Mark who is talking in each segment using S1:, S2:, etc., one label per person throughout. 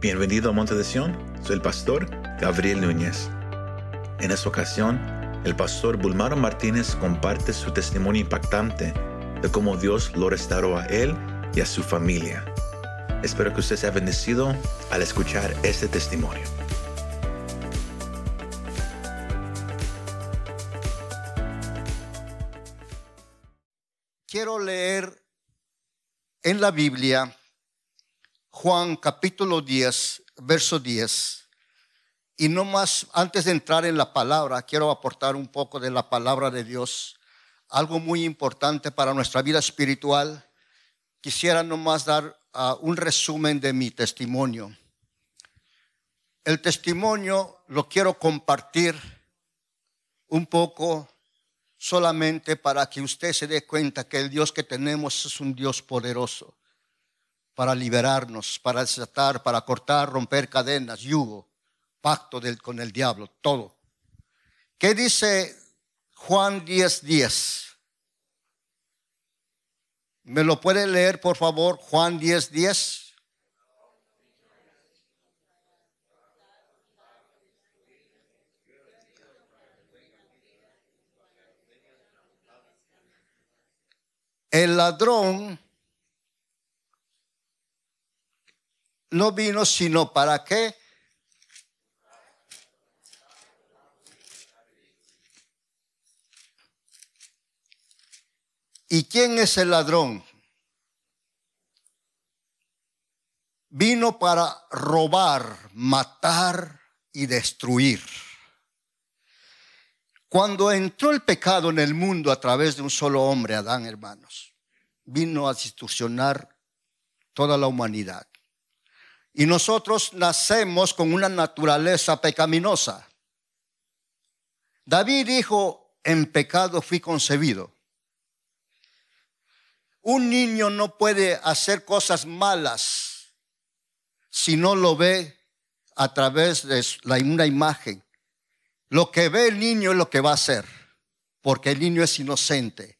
S1: Bienvenido a Monte de Sion, soy el pastor Gabriel Núñez. En esta ocasión, el pastor Bulmaro Martínez comparte su testimonio impactante de cómo Dios lo restauró a él y a su familia. Espero que usted sea bendecido al escuchar este testimonio.
S2: Quiero leer en la Biblia Juan capítulo 10, verso 10. Y no más, antes de entrar en la palabra, quiero aportar un poco de la palabra de Dios, algo muy importante para nuestra vida espiritual. Quisiera nomás dar uh, un resumen de mi testimonio. El testimonio lo quiero compartir un poco solamente para que usted se dé cuenta que el Dios que tenemos es un Dios poderoso para liberarnos, para desatar, para cortar, romper cadenas, yugo, pacto del, con el diablo, todo. ¿Qué dice Juan 10:10? 10? ¿Me lo puede leer, por favor? Juan 10:10. 10. El ladrón no vino sino para qué? ¿Y quién es el ladrón? Vino para robar, matar y destruir. Cuando entró el pecado en el mundo a través de un solo hombre, Adán, hermanos, vino a distorsionar toda la humanidad. Y nosotros nacemos con una naturaleza pecaminosa. David dijo, en pecado fui concebido. Un niño no puede hacer cosas malas si no lo ve a través de una imagen. Lo que ve el niño es lo que va a hacer, porque el niño es inocente.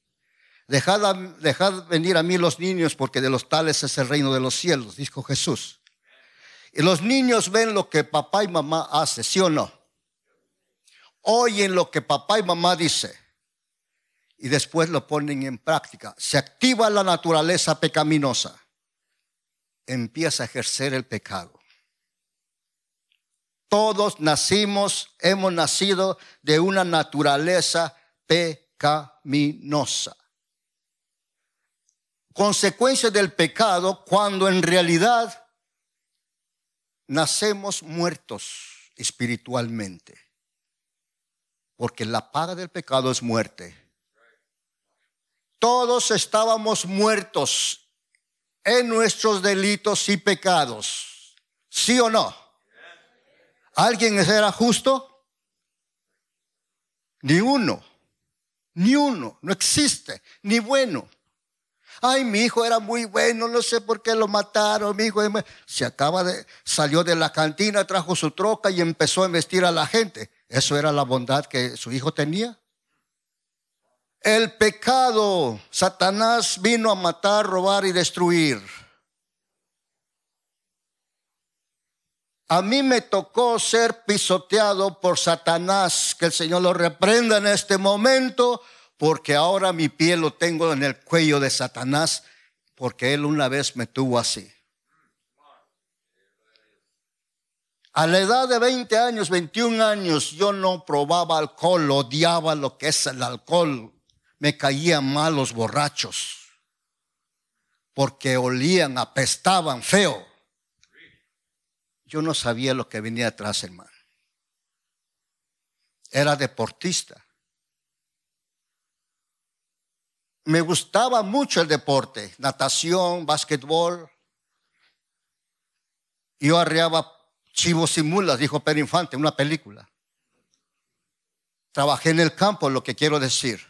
S2: Dejad, dejad venir a mí los niños, porque de los tales es el reino de los cielos, dijo Jesús. Y los niños ven lo que papá y mamá hace, ¿sí o no? Oyen lo que papá y mamá dice y después lo ponen en práctica. Se activa la naturaleza pecaminosa. Empieza a ejercer el pecado. Todos nacimos, hemos nacido de una naturaleza pecaminosa. Consecuencia del pecado cuando en realidad nacemos muertos espiritualmente. Porque la paga del pecado es muerte. Todos estábamos muertos en nuestros delitos y pecados. ¿Sí o no? ¿Alguien era justo? Ni uno. Ni uno. No existe. Ni bueno. Ay, mi hijo era muy bueno, no sé por qué lo mataron. Mi hijo se acaba de, salió de la cantina, trajo su troca y empezó a investir a la gente. ¿Eso era la bondad que su hijo tenía? El pecado, Satanás vino a matar, robar y destruir. A mí me tocó ser pisoteado por Satanás, que el Señor lo reprenda en este momento porque ahora mi pie lo tengo en el cuello de Satanás, porque él una vez me tuvo así. A la edad de 20 años, 21 años, yo no probaba alcohol, odiaba lo que es el alcohol. Me caían mal los borrachos, porque olían, apestaban feo. Yo no sabía lo que venía atrás, hermano. Era deportista. Me gustaba mucho el deporte, natación, básquetbol. Yo arreaba chivos y mulas, dijo Pedro Infante, una película. Trabajé en el campo, lo que quiero decir.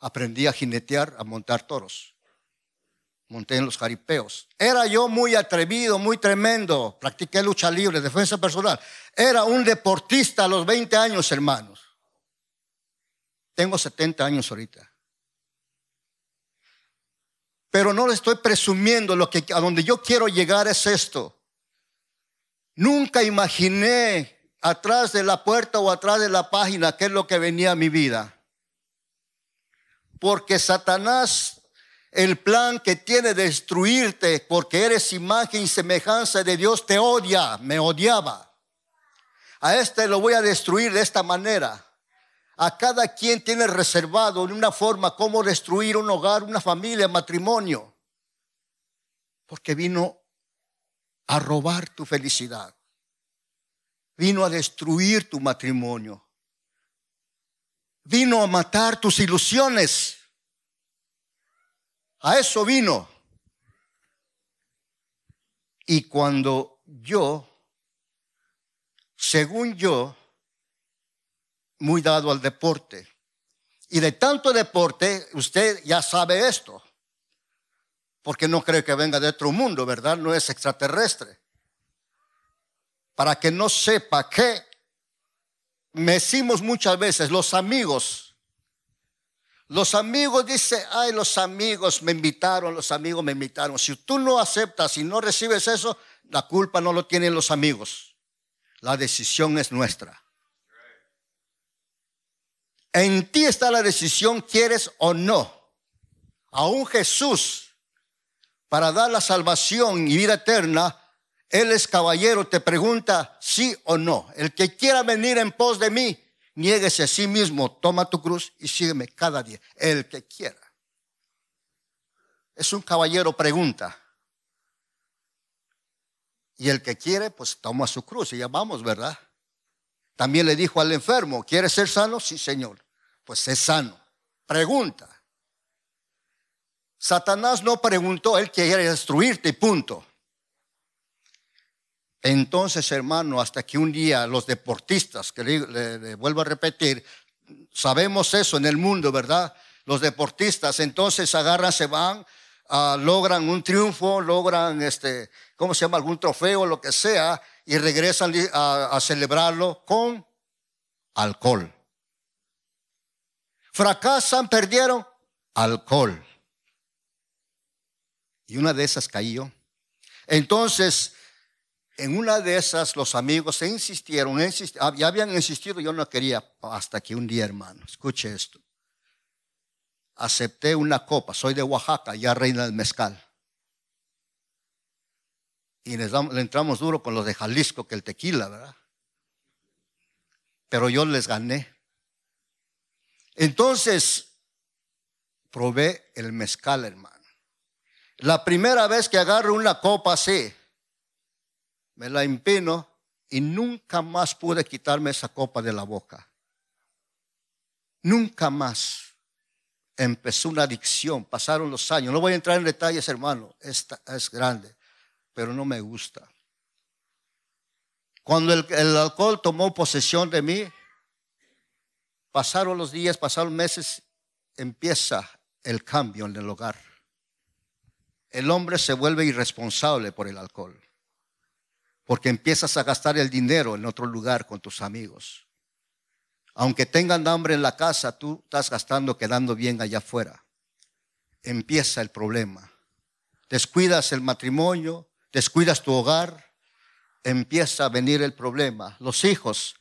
S2: Aprendí a jinetear, a montar toros. Monté en los jaripeos. Era yo muy atrevido, muy tremendo. Practiqué lucha libre, defensa personal. Era un deportista a los 20 años, hermanos. Tengo 70 años ahorita. Pero no le estoy presumiendo lo que a donde yo quiero llegar es esto. Nunca imaginé atrás de la puerta o atrás de la página qué es lo que venía a mi vida. Porque Satanás, el plan que tiene de destruirte porque eres imagen y semejanza de Dios, te odia, me odiaba. A este lo voy a destruir de esta manera. A cada quien tiene reservado en una forma cómo destruir un hogar, una familia, matrimonio. Porque vino a robar tu felicidad. Vino a destruir tu matrimonio. Vino a matar tus ilusiones. A eso vino. Y cuando yo, según yo, muy dado al deporte. Y de tanto deporte, usted ya sabe esto, porque no cree que venga de otro mundo, ¿verdad? No es extraterrestre. Para que no sepa que me decimos muchas veces, los amigos, los amigos dice, ay, los amigos me invitaron, los amigos me invitaron. Si tú no aceptas y no recibes eso, la culpa no lo tienen los amigos. La decisión es nuestra. En ti está la decisión, quieres o no. Aún Jesús, para dar la salvación y vida eterna, Él es caballero, te pregunta sí o no. El que quiera venir en pos de mí, niéguese a sí mismo, toma tu cruz y sígueme cada día. El que quiera. Es un caballero pregunta. Y el que quiere, pues toma su cruz y ya vamos, ¿verdad? También le dijo al enfermo, ¿quieres ser sano? Sí, Señor pues es sano. Pregunta. Satanás no preguntó, él quería destruirte, punto. Entonces, hermano, hasta que un día los deportistas, que le, vuelvo a repetir, sabemos eso en el mundo, ¿verdad? Los deportistas entonces agarran, se van, ah, logran un triunfo, logran, este, ¿cómo se llama? Algún trofeo, lo que sea, y regresan a celebrarlo con alcohol fracasan, perdieron alcohol. Y una de esas cayó. Entonces, en una de esas los amigos se insistieron, ya habían insistido, yo no quería, hasta que un día, hermano, escuche esto. Acepté una copa, soy de Oaxaca, ya reina del mezcal. Y le entramos duro con los de Jalisco, que el tequila, ¿verdad? Pero yo les gané. Entonces, probé el mezcal, hermano. La primera vez que agarro una copa así, me la empino y nunca más pude quitarme esa copa de la boca. Nunca más. Empezó una adicción, pasaron los años. No voy a entrar en detalles, hermano, esta es grande, pero no me gusta. Cuando el, el alcohol tomó posesión de mí, Pasaron los días, pasaron meses, empieza el cambio en el hogar. El hombre se vuelve irresponsable por el alcohol, porque empiezas a gastar el dinero en otro lugar con tus amigos. Aunque tengan hambre en la casa, tú estás gastando quedando bien allá afuera. Empieza el problema. Descuidas el matrimonio, descuidas tu hogar, empieza a venir el problema. Los hijos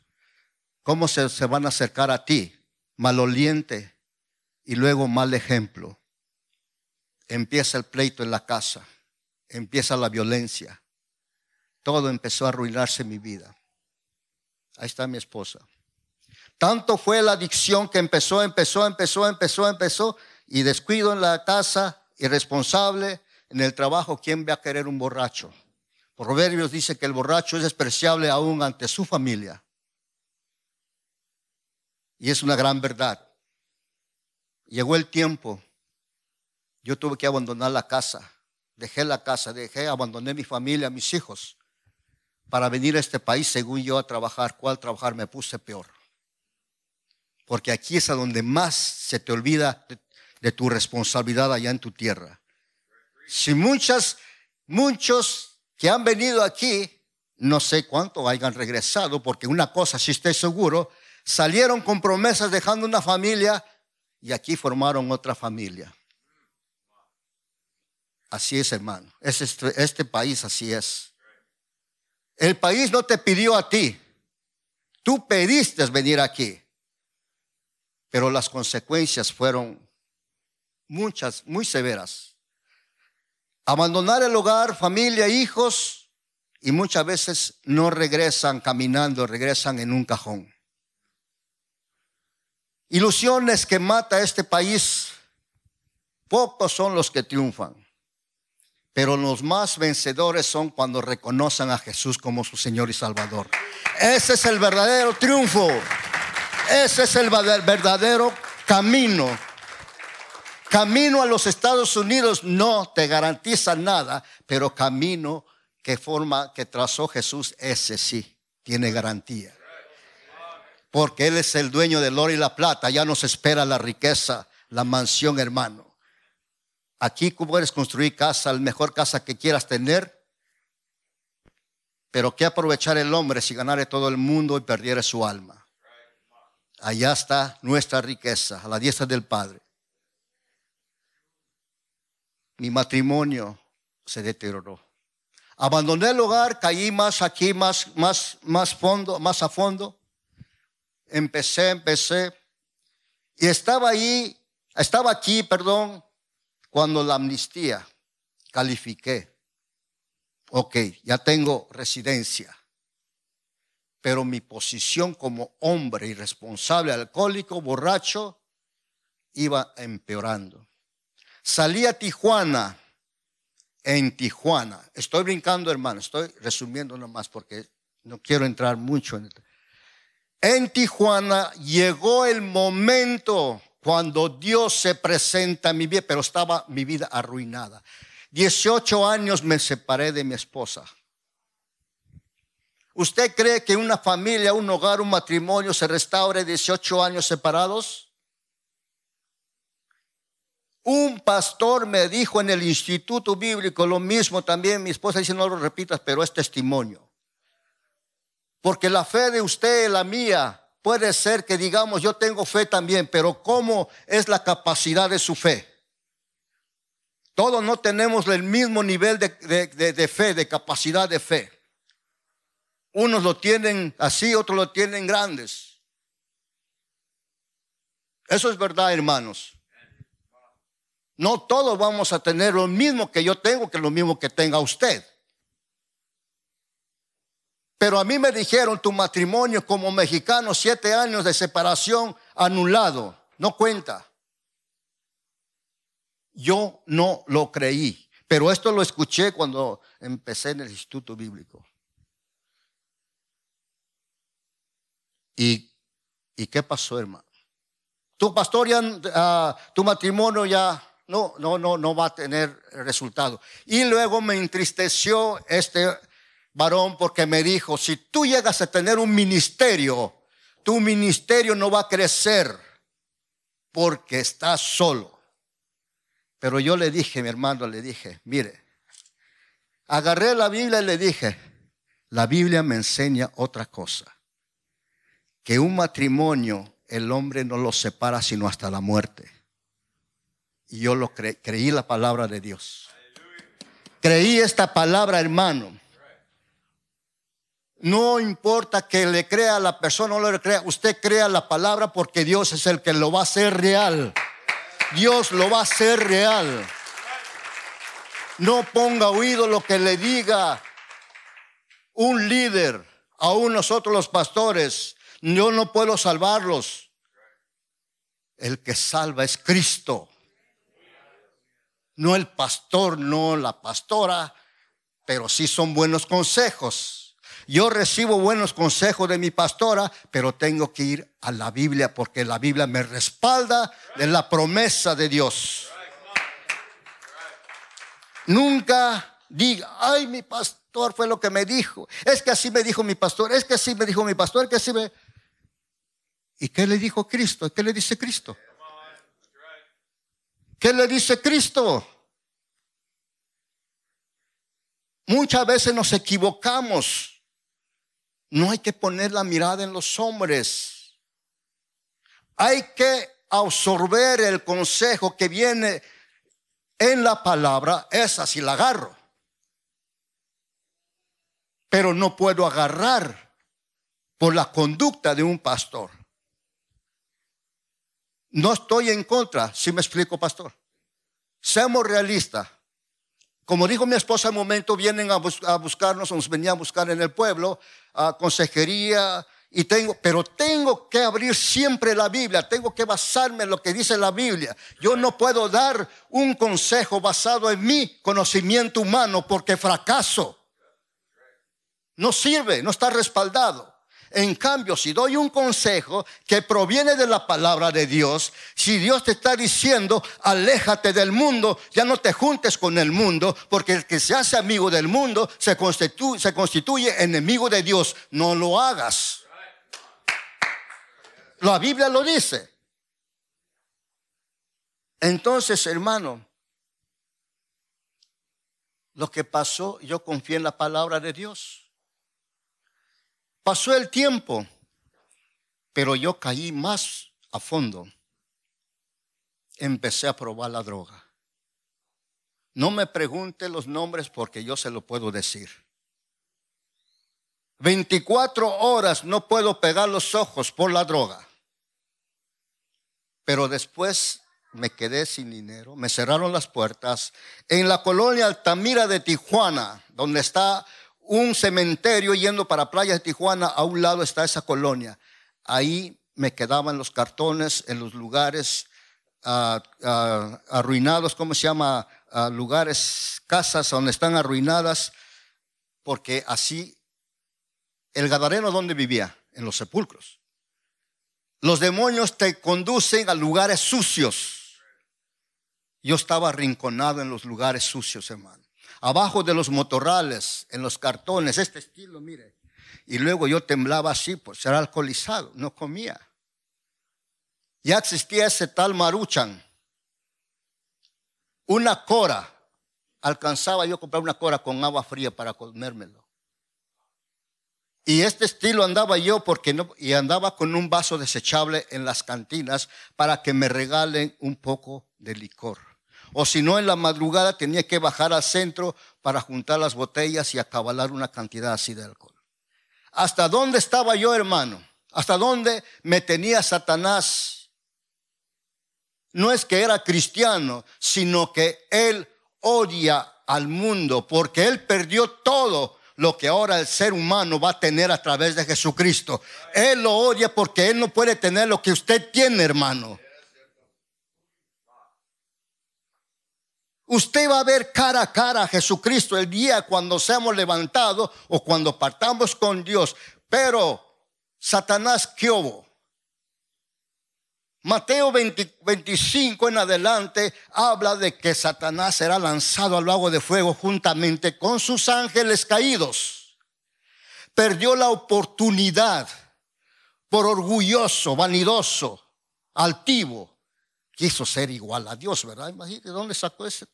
S2: ¿Cómo se, van a acercar a ti? Maloliente y luego mal ejemplo. Empieza el pleito en la casa, empieza la violencia. Todo empezó a arruinarse mi vida. Ahí está mi esposa. Tanto fue la adicción que empezó, empezó, empezó, empezó, empezó, y descuido en la casa, irresponsable, en el trabajo, ¿quién va a querer un borracho? Proverbios dice que el borracho es despreciable aún ante su familia. Y es una gran verdad. Llegó el tiempo. Yo tuve que abandonar la casa. Dejé la casa, dejé, abandoné mi familia, mis hijos, para venir a este país según yo a trabajar. ¿Cuál trabajar? Me puse peor. Porque aquí es a donde más se te olvida de, tu responsabilidad allá en tu tierra. Si muchas, muchos que han venido aquí, no sé cuánto hayan regresado, porque una cosa sí estoy seguro, Salieron con promesas dejando una familia y aquí formaron otra familia. Así es, hermano. este, este país así es. El país no te pidió a ti. Tú pediste venir aquí. Pero las consecuencias fueron muchas, muy severas. Abandonar el hogar, familia, hijos, y muchas veces no regresan caminando, regresan en un cajón. Ilusiones que mata este país, pocos son los que triunfan, pero los más vencedores son cuando reconocen a Jesús como su Señor y Salvador. Ese es el verdadero triunfo, ese es el verdadero camino Camino a los Estados Unidos no te garantiza nada, pero camino que forma, que trazó Jesús, ese sí, tiene garantía. Porque Él es el dueño del oro y la plata, ya nos espera la riqueza, la mansión, hermano. Aquí puedes construir casa, la mejor casa que quieras tener, pero ¿qué aprovechar el hombre si ganare todo el mundo y perdiere su alma? Allá está nuestra riqueza, a la diestra del Padre mi matrimonio se deterioró. Abandoné el hogar, caí más aquí, más, más, más fondo, más a fondo. Empecé, empecé. Y estaba ahí, estaba aquí, perdón, cuando la amnistía califiqué. Ok, ya tengo residencia. Pero mi posición como hombre irresponsable, alcohólico, borracho, iba empeorando. Salí a Tijuana, en Tijuana. Estoy brincando, hermano, estoy resumiendo nomás porque no quiero entrar mucho en esto. En Tijuana llegó el momento cuando Dios se presenta en mi vida, pero estaba mi vida arruinada. 18 años me separé de mi esposa. ¿Usted cree que una familia, un hogar, un matrimonio se restaure 18 años separados? Un pastor me dijo en el instituto bíblico lo mismo también, mi esposa dice no lo repitas, pero es testimonio. Porque la fe de usted, la mía, puede ser que digamos yo tengo fe también, pero ¿cómo es la capacidad de su fe? Todos no tenemos el mismo nivel de, de fe, de capacidad de fe. Unos lo tienen así, otros lo tienen grandes. Eso es verdad, hermanos. No todos vamos a tener lo mismo que yo tengo, que lo mismo que tenga usted. Pero a mí me dijeron, tu matrimonio como mexicano, siete años de separación anulado, no cuenta. Yo no lo creí, pero esto lo escuché cuando empecé en el Instituto Bíblico. ¿Y, y qué pasó, hermano? Tu pastor ya, ah, tu matrimonio ya no, no, no, no va a tener resultado. Y luego me entristeció este varón porque me dijo, si tú llegas a tener un ministerio, tu ministerio no va a crecer porque estás solo. Pero yo le dije, mi hermano, le dije, mire, agarré la Biblia y le dije, la Biblia me enseña otra cosa, que un matrimonio el hombre no lo separa sino hasta la muerte. Y yo lo creí la palabra de Dios. Creí esta palabra, hermano. No importa que le crea a la persona o no le crea, usted crea la palabra porque Dios es el que lo va a hacer real. Dios lo va a hacer real. No ponga oído lo que le diga un líder, aún nosotros los pastores. Yo no puedo salvarlos. El que salva es Cristo no el pastor, no la pastora, pero sí son buenos consejos. Yo recibo buenos consejos de mi pastora, pero tengo que ir a la Biblia porque la Biblia me respalda de la promesa de Dios. Nunca diga, ay, mi pastor fue lo que me dijo. Es que así me dijo mi pastor, es que así me dijo mi pastor, es que así me... ¿Y qué le dijo Cristo? ¿Qué le dice Cristo? ¿Qué le dice Cristo? Muchas veces nos equivocamos. No hay que poner la mirada en los hombres. Hay que absorber el consejo que viene en la palabra. Esa si la agarro. pero no puedo agarrar por la conducta de un pastor. No estoy en contra, si me explico, pastor. Seamos realistas. Como dijo mi esposa un momento, vienen a, buscarnos, nos venían a buscar en el pueblo, consejería, y tengo, pero tengo que abrir siempre la Biblia, tengo que basarme en lo que dice la Biblia. Yo no puedo dar un consejo basado en mi conocimiento humano porque fracaso. No sirve, no está respaldado. En cambio, si doy un consejo que proviene de la palabra de Dios, si Dios te está diciendo, aléjate del mundo, ya no te juntes con el mundo, porque el que se hace amigo del mundo se constituye, enemigo de Dios. No lo hagas. La Biblia lo dice. Entonces, hermano, lo que pasó, yo confié en la palabra de Dios. Pasó el tiempo, pero yo caí más a fondo. Empecé a probar la droga. No me pregunte los nombres porque yo se lo puedo decir. 24 horas no puedo pegar los ojos por la droga. Pero después me quedé sin dinero, me cerraron las puertas. En la colonia Altamira de Tijuana, donde está un cementerio yendo para Playa de Tijuana, a un lado está esa colonia. Ahí me quedaban los cartones en los lugares ah, ah, arruinados, ¿cómo se llama? Ah, lugares, casas donde están arruinadas, porque así el gadareno donde vivía, en los sepulcros. Los demonios te conducen a lugares sucios. Yo estaba arrinconado en los lugares sucios, hermano abajo de los motorrales, en los cartones, este estilo, mire. Y luego yo temblaba así, pues era alcoholizado, no comía. Ya existía ese tal maruchan. Una cora. Alcanzaba yo a comprar una cora con agua fría para comérmelo. Y este estilo andaba yo porque no, y andaba con un vaso desechable en las cantinas para que me regalen un poco de licor. O si no, en la madrugada tenía que bajar al centro para juntar las botellas y acabalar una cantidad así de alcohol. ¿Hasta dónde estaba yo, hermano? ¿Hasta dónde me tenía Satanás? No es que era cristiano, sino que él odia al mundo porque él perdió todo lo que ahora el ser humano va a tener a través de Jesucristo. Él lo odia porque él no puede tener lo que usted tiene, hermano. Usted va a ver cara a cara a Jesucristo el día cuando seamos levantados o cuando partamos con Dios. Pero, Satanás, ¿qué hubo? Mateo 25 en adelante habla de que Satanás será lanzado al lago de fuego juntamente con sus ángeles caídos. Perdió la oportunidad por orgulloso, vanidoso, altivo. Quiso ser igual a Dios, ¿verdad? Imagínate, ¿de dónde sacó ese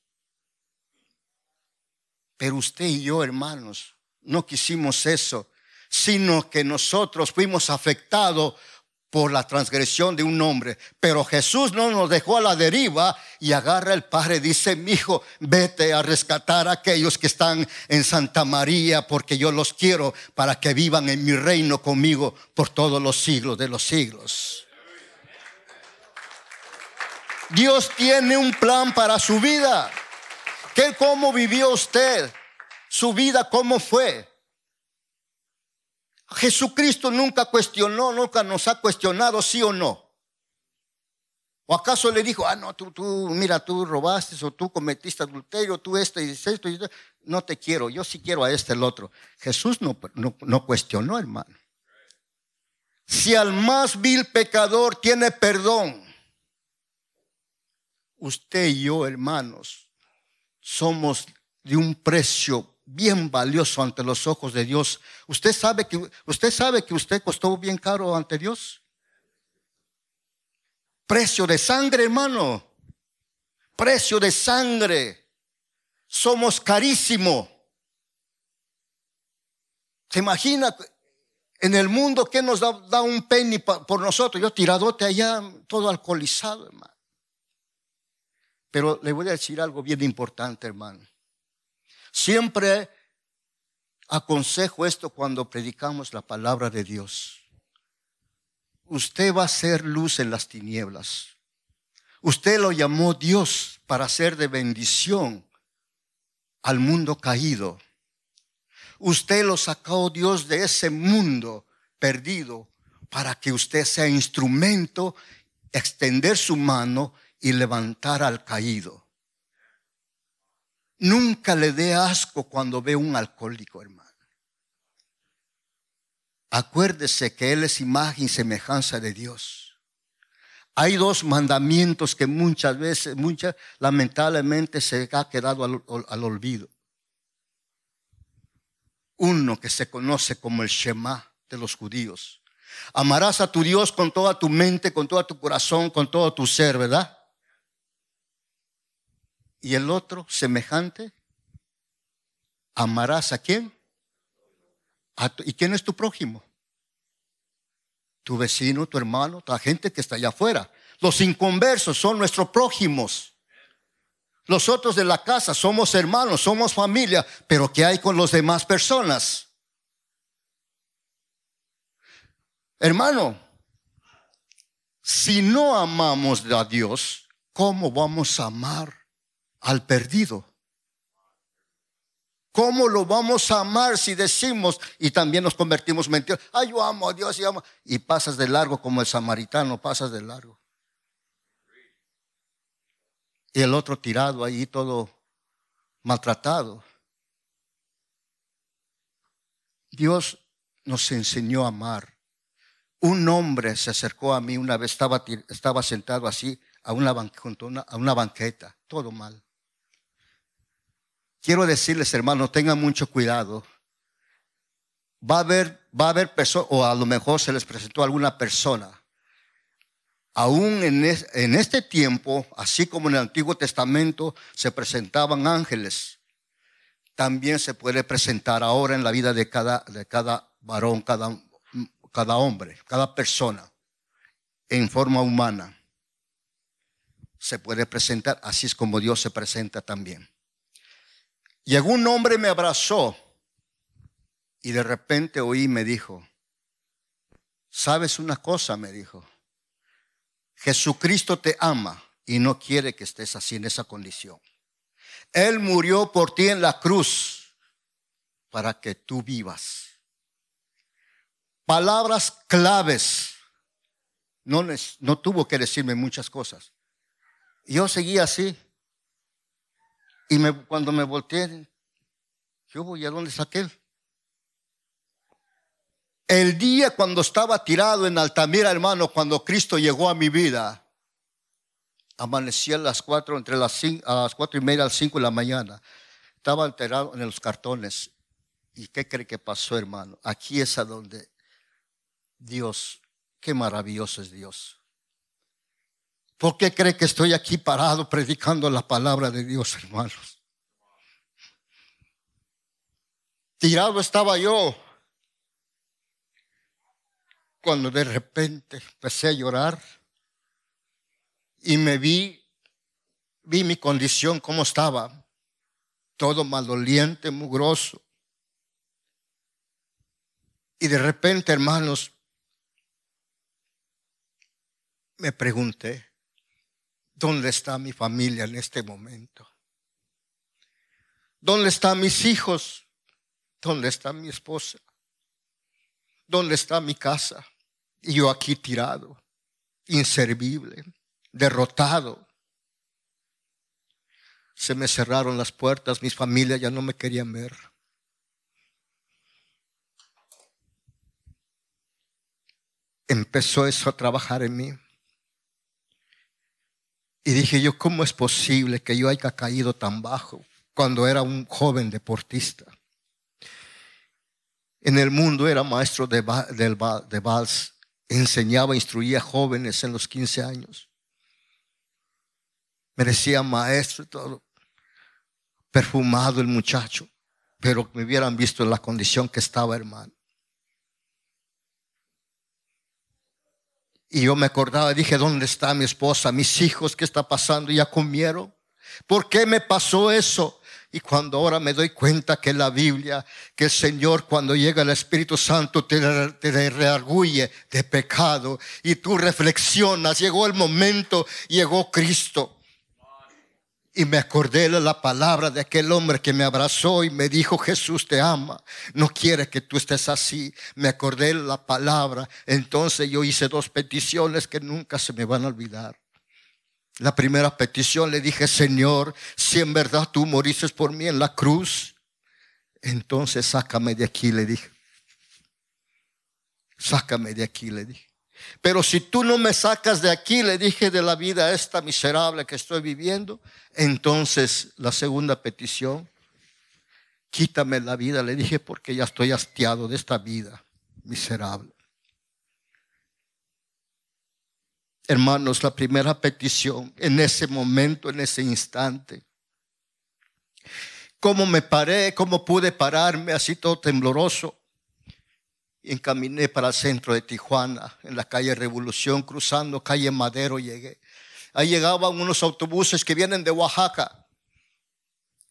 S2: pero usted y yo, hermanos, no quisimos eso, sino que nosotros fuimos afectados por la transgresión de un hombre. Pero Jesús no nos dejó a la deriva y agarra el Padre, dice, mi hijo, vete a rescatar a aquellos que están en Santa María, porque yo los quiero para que vivan en mi reino conmigo por todos los siglos de los siglos. Dios tiene un plan para su vida. ¿Qué, ¿Cómo vivió usted? ¿Su vida cómo fue? Jesucristo nunca cuestionó, nunca nos ha cuestionado, sí o no. ¿O acaso le dijo, ah, no, tú, tú, mira, tú robaste o tú cometiste adulterio, tú esto y esto, y esto. No te quiero, yo sí quiero a este, el otro. Jesús no, no, no cuestionó, hermano. Si al más vil pecador tiene perdón, usted y yo, hermanos, somos de un precio bien valioso ante los ojos de Dios. ¿Usted sabe que usted sabe que usted costó bien caro ante Dios? Precio de sangre, hermano. Precio de sangre. Somos carísimo. ¿Se imagina en el mundo que nos da, un penny por nosotros? Yo tiradote allá, todo alcoholizado, hermano. Pero le voy a decir algo bien importante, hermano. Siempre aconsejo esto cuando predicamos la palabra de Dios. Usted va a ser luz en las tinieblas. Usted lo llamó Dios para ser de bendición al mundo caído. Usted lo sacó Dios de ese mundo perdido para que usted sea instrumento, extender su mano y levantar al caído. Nunca le dé asco cuando ve un alcohólico, hermano. Acuérdese que Él es imagen y semejanza de Dios. Hay dos mandamientos que muchas veces, muchas, lamentablemente se ha quedado al, al olvido. Uno que se conoce como el Shema de los judíos. Amarás a tu Dios con toda tu mente, con todo tu corazón, con todo tu ser, ¿verdad? Y el otro, semejante, amarás a quién? ¿Y quién es tu prójimo? Tu vecino, tu hermano, la gente que está allá afuera. Los inconversos son nuestros prójimos. Los otros de la casa somos hermanos, somos familia, pero ¿qué hay con las demás personas? Hermano, si no amamos a Dios, ¿cómo vamos a amar al perdido? ¿Cómo lo vamos a amar si decimos y también nos convertimos mentirosos? Ay, yo amo a Dios y amo. Y pasas de largo como el samaritano, pasas de largo. Y el otro tirado ahí todo maltratado. Dios nos enseñó a amar. Un hombre se acercó a mí una vez, estaba, estaba sentado así a una, a una banqueta, todo mal. Quiero decirles, hermanos, tengan mucho cuidado. Va a haber, va a haber personas, o a lo mejor se les presentó alguna persona. Aún en, en este tiempo, así como en el Antiguo Testamento se presentaban ángeles, también se puede presentar ahora en la vida de cada, de cada varón, cada cada hombre, cada persona, en forma humana, se puede presentar, así es como Dios se presenta también. Llegó un hombre me abrazó y de repente oí y me dijo, ¿sabes una cosa? Me dijo, Jesucristo te ama y no quiere que estés así en esa condición. Él murió por ti en la cruz para que tú vivas palabras claves. No, no tuvo que decirme muchas cosas. Yo seguía así. Y me, cuando me volteé, yo voy a dónde saqué él. El día cuando estaba tirado en Altamira, hermano, cuando Cristo llegó a mi vida, amanecía a las cuatro, entre las, cinco, a las cuatro y media, a las cinco de la mañana. Estaba enterrado en los cartones. ¿Y qué cree que pasó, hermano? Aquí es a donde Dios, qué maravilloso es Dios. ¿Por qué cree que estoy aquí parado predicando la palabra de Dios, hermanos? Tirado estaba yo cuando de repente empecé a llorar y me vi, vi mi condición, cómo estaba, todo maloliente, mugroso. Y de repente, hermanos, me pregunté, ¿dónde está mi familia en este momento? ¿Dónde están mis hijos? ¿Dónde está mi esposa? ¿Dónde está mi casa? Y yo aquí tirado, inservible, derrotado. Se me cerraron las puertas, mis familias ya no me querían ver. Empezó eso a trabajar en mí. Y dije yo, ¿cómo es posible que yo haya caído tan bajo cuando era un joven deportista? En el mundo era maestro de, de vals, enseñaba, instruía jóvenes en los 15 años. Me decía maestro y todo, perfumado el muchacho, pero me hubieran visto en la condición que estaba, hermano. Y yo me acordaba, dije, ¿dónde está mi esposa, mis hijos? ¿Qué está pasando? ¿Ya comieron? ¿Por qué me pasó eso? Y cuando ahora me doy cuenta que la Biblia, que el Señor cuando llega el Espíritu Santo te, te reargulle de pecado y tú reflexionas, llegó el momento, llegó Cristo. Y me acordé de la palabra de aquel hombre que me abrazó y me dijo, Jesús te ama, no quiere que tú estés así. Me acordé de la palabra. Entonces yo hice dos peticiones que nunca se me van a olvidar. La primera petición le dije, Señor, si en verdad tú moriste por mí en la cruz, entonces sácame de aquí, le dije. Sácame de aquí, le dije. Pero si tú no me sacas de aquí, le dije, de la vida esta miserable que estoy viviendo, entonces la segunda petición, quítame la vida, le dije, porque ya estoy hastiado de esta vida miserable. Hermanos, la primera petición en ese momento, en ese instante, cómo me paré, cómo pude pararme así todo tembloroso encaminé para el centro de Tijuana, en la calle Revolución, cruzando calle Madero llegué. Ahí llegaban unos autobuses que vienen de Oaxaca.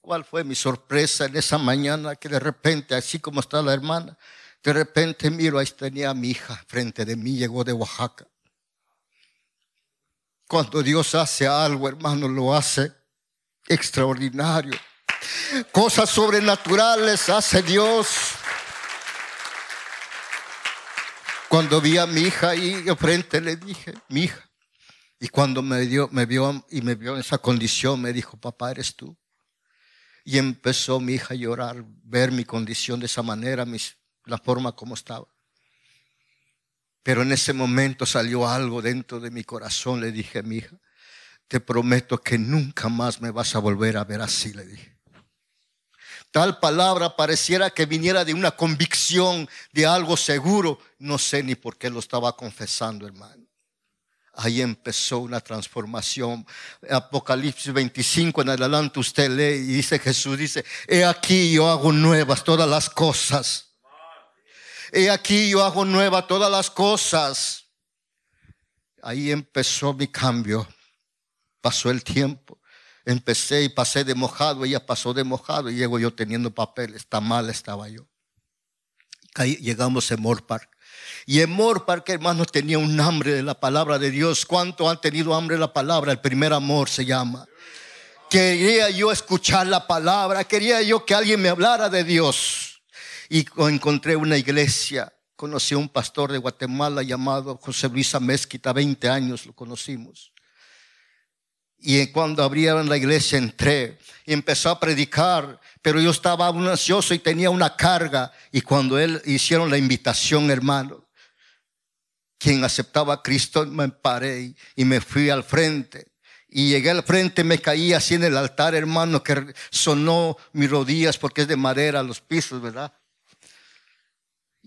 S2: ¿Cuál fue mi sorpresa en esa mañana que de repente, así como está la hermana, de repente miro, ahí tenía a mi hija frente de mí, llegó de Oaxaca. Cuando Dios hace algo, hermano, lo hace extraordinario. Cosas sobrenaturales hace Dios. Cuando vi a mi hija ahí frente, le dije, mi hija. Y cuando me, dio, me vio y me vio en esa condición, me dijo, papá, eres tú. Y empezó mi hija a llorar, ver mi condición de esa manera, la forma como estaba. Pero en ese momento salió algo dentro de mi corazón. Le dije, mi hija, te prometo que nunca más me vas a volver a ver así, le dije. Tal palabra pareciera que viniera de una convicción, de algo seguro. No sé ni por qué lo estaba confesando, hermano. Ahí empezó una transformación. Apocalipsis 25 en adelante usted lee y dice Jesús, dice, he aquí yo hago nuevas todas las cosas. He aquí yo hago nuevas todas las cosas. Ahí empezó mi cambio. Pasó el tiempo empecé y pasé de mojado, ella pasó de mojado y llego yo teniendo papeles, está mal estaba yo. Llegamos a Mor Park. Y en Mor Park, tenía un hambre de la palabra de Dios. ¿Cuánto han tenido hambre de la palabra? El primer amor se llama. Quería yo escuchar la palabra, quería yo que alguien me hablara de Dios. Y encontré una iglesia, conocí a un pastor de Guatemala llamado José Luis Amezquita, 20 años lo conocimos. Y cuando abrieron la iglesia entré y empezó a predicar, pero yo estaba ansioso y tenía una carga. Y cuando él hicieron la invitación, hermano, quien aceptaba a Cristo, me paré y me fui al frente. Y llegué al frente, me caí así en el altar, hermano, que sonó mis rodillas porque es de madera los pisos, ¿verdad?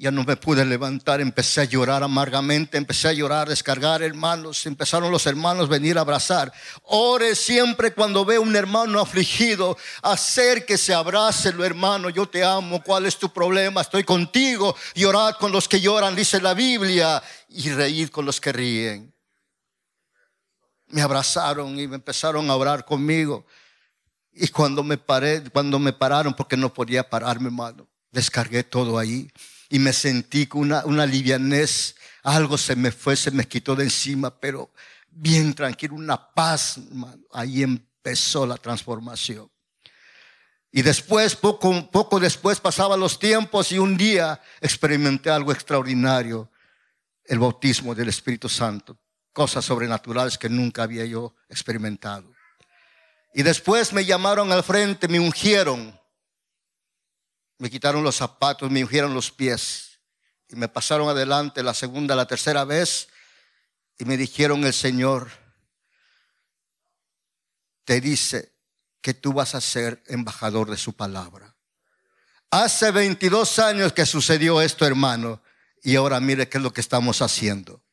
S2: Ya no me pude levantar, empecé a llorar amargamente, empecé a llorar, descargar hermanos, empezaron los hermanos a venir a abrazar. Ore siempre cuando ve un hermano afligido, acérquese, abrácelo hermano, yo te amo, ¿cuál es tu problema? Estoy contigo, llorad con los que lloran, dice la Biblia, y reír con los que ríen. Me abrazaron y me empezaron a orar conmigo. Y cuando me paré, cuando me pararon, porque no podía pararme, hermano, descargué todo ahí y me sentí con una, una livianez, algo se me fue, se me quitó de encima, pero bien tranquilo, una paz, ahí empezó la transformación. Y después, poco, poco después, pasaban los tiempos y un día experimenté algo extraordinario, el bautismo del Espíritu Santo, cosas sobrenaturales que nunca había yo experimentado. Y después me llamaron al frente, me ungieron me quitaron los zapatos, me ungieron los pies y me pasaron adelante la segunda, la tercera vez y me dijeron el Señor, te dice que tú vas a ser embajador de su palabra. Hace 22 años que sucedió esto, hermano, y ahora mire qué es lo que estamos haciendo.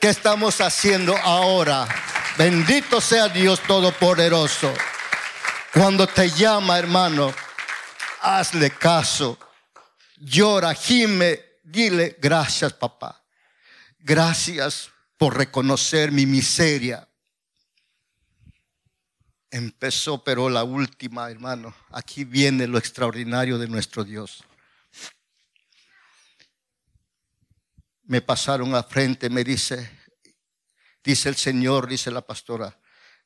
S2: ¿Qué estamos haciendo ahora? Bendito sea Dios Todopoderoso. Cuando te llama, hermano, hazle caso. Llora, gime, dile gracias papá. Gracias por reconocer mi miseria. empezó, pero la última, hermano. Aquí viene lo extraordinario de nuestro Dios. Me pasaron a frente, me dice, dice el Señor, dice la pastora,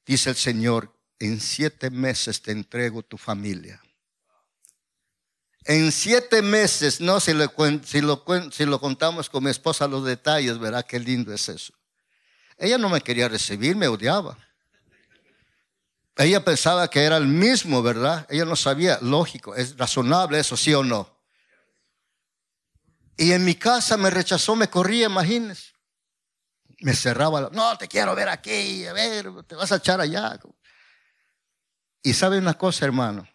S2: dice el Señor, en siete meses te entrego tu familia. En siete meses, no, si lo, contamos con mi esposa los detalles, verá qué lindo es eso. Ella no me quería recibir, me odiaba. Ella pensaba que era el mismo, ¿verdad? Ella no sabía, lógico, es razonable eso, sí o no. Y en mi casa me rechazó, me corría, imagínense. Me cerraba, no, te quiero ver aquí, a ver, te vas a echar allá. Y sabe una cosa, hermano,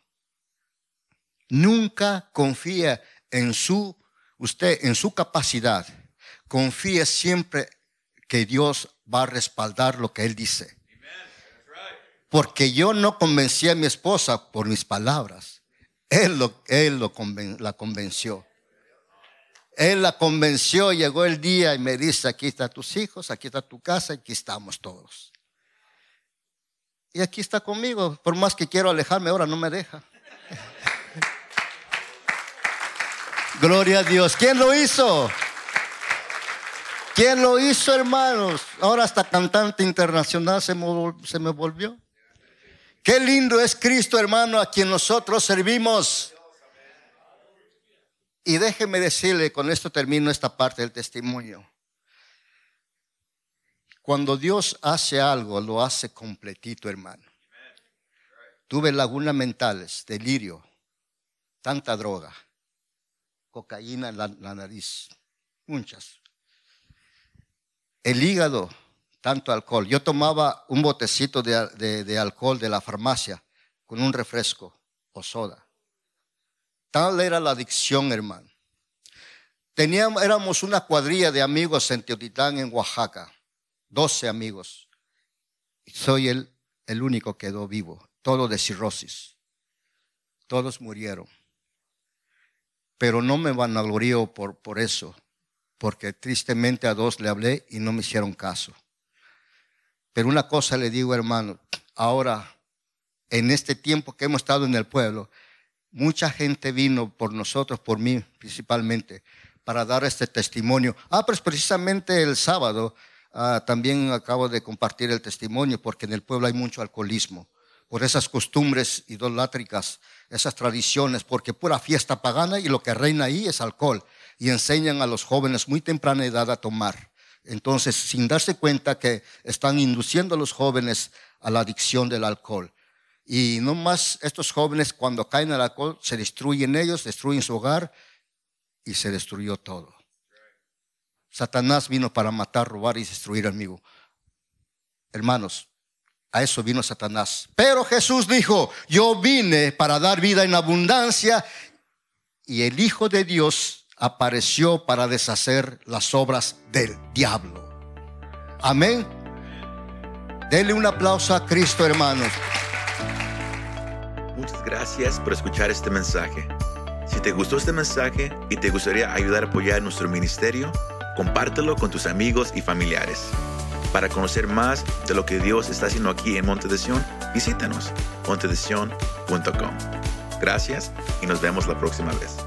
S2: nunca confía en su, usted, en su capacidad. Confía siempre que Dios va a respaldar lo que Él dice. Porque yo no convencí a mi esposa por mis palabras. Él, lo, él lo la convenció. Él la convenció, llegó el día y me dice, aquí están tus hijos, aquí está tu casa, aquí estamos todos. Y aquí está conmigo, por más que quiero alejarme, ahora no me deja. Gloria a Dios. ¿Quién lo hizo? ¿Quién lo hizo, hermanos? Ahora hasta cantante internacional se me volvió. Qué lindo es Cristo, hermano, a quien nosotros servimos. Y déjeme decirle, con esto termino esta parte del testimonio. Cuando Dios hace algo, lo hace completito, hermano. Tuve lagunas mentales, delirio, tanta droga, cocaína en la, nariz, muchas. El hígado, tanto alcohol. Yo tomaba un botecito de, alcohol de la farmacia con un refresco o soda. Tal era la adicción, hermano. Teníamos, éramos una cuadrilla de amigos en Teotitán, en Oaxaca. Doce amigos. Soy el, el único que quedó vivo. Todo de cirrosis. Todos murieron. Pero no me vanaglorío por, por eso. Porque tristemente a dos le hablé y no me hicieron caso. Pero una cosa le digo, hermano, ahora, en este tiempo que hemos estado en el pueblo, mucha gente vino por nosotros, por mí principalmente, para dar este testimonio. Ah, pues precisamente el sábado ah, también acabo de compartir el testimonio, porque en el pueblo hay mucho alcoholismo, por esas costumbres idolátricas, esas tradiciones, porque pura fiesta pagana y lo que reina ahí es alcohol. Y enseñan a los jóvenes muy temprana edad a tomar. Entonces, sin darse cuenta que están induciendo a los jóvenes a la adicción del alcohol. Y no más estos jóvenes cuando caen al alcohol se destruyen ellos, destruyen su hogar y se destruyó todo. Satanás vino para matar, robar y destruir amigo. Hermanos, a eso vino Satanás. Pero Jesús dijo, yo vine para dar vida en abundancia y el Hijo de Dios apareció para deshacer las obras del diablo. Amén. Denle un aplauso a Cristo, hermanos.
S1: Muchas gracias por escuchar este mensaje. Si te gustó este mensaje y te gustaría ayudar a apoyar nuestro ministerio, compártelo con tus amigos y familiares. Para conocer más de lo que Dios está haciendo aquí en Monte de Sion, visítanos montedesion.com. Gracias y nos vemos la próxima vez.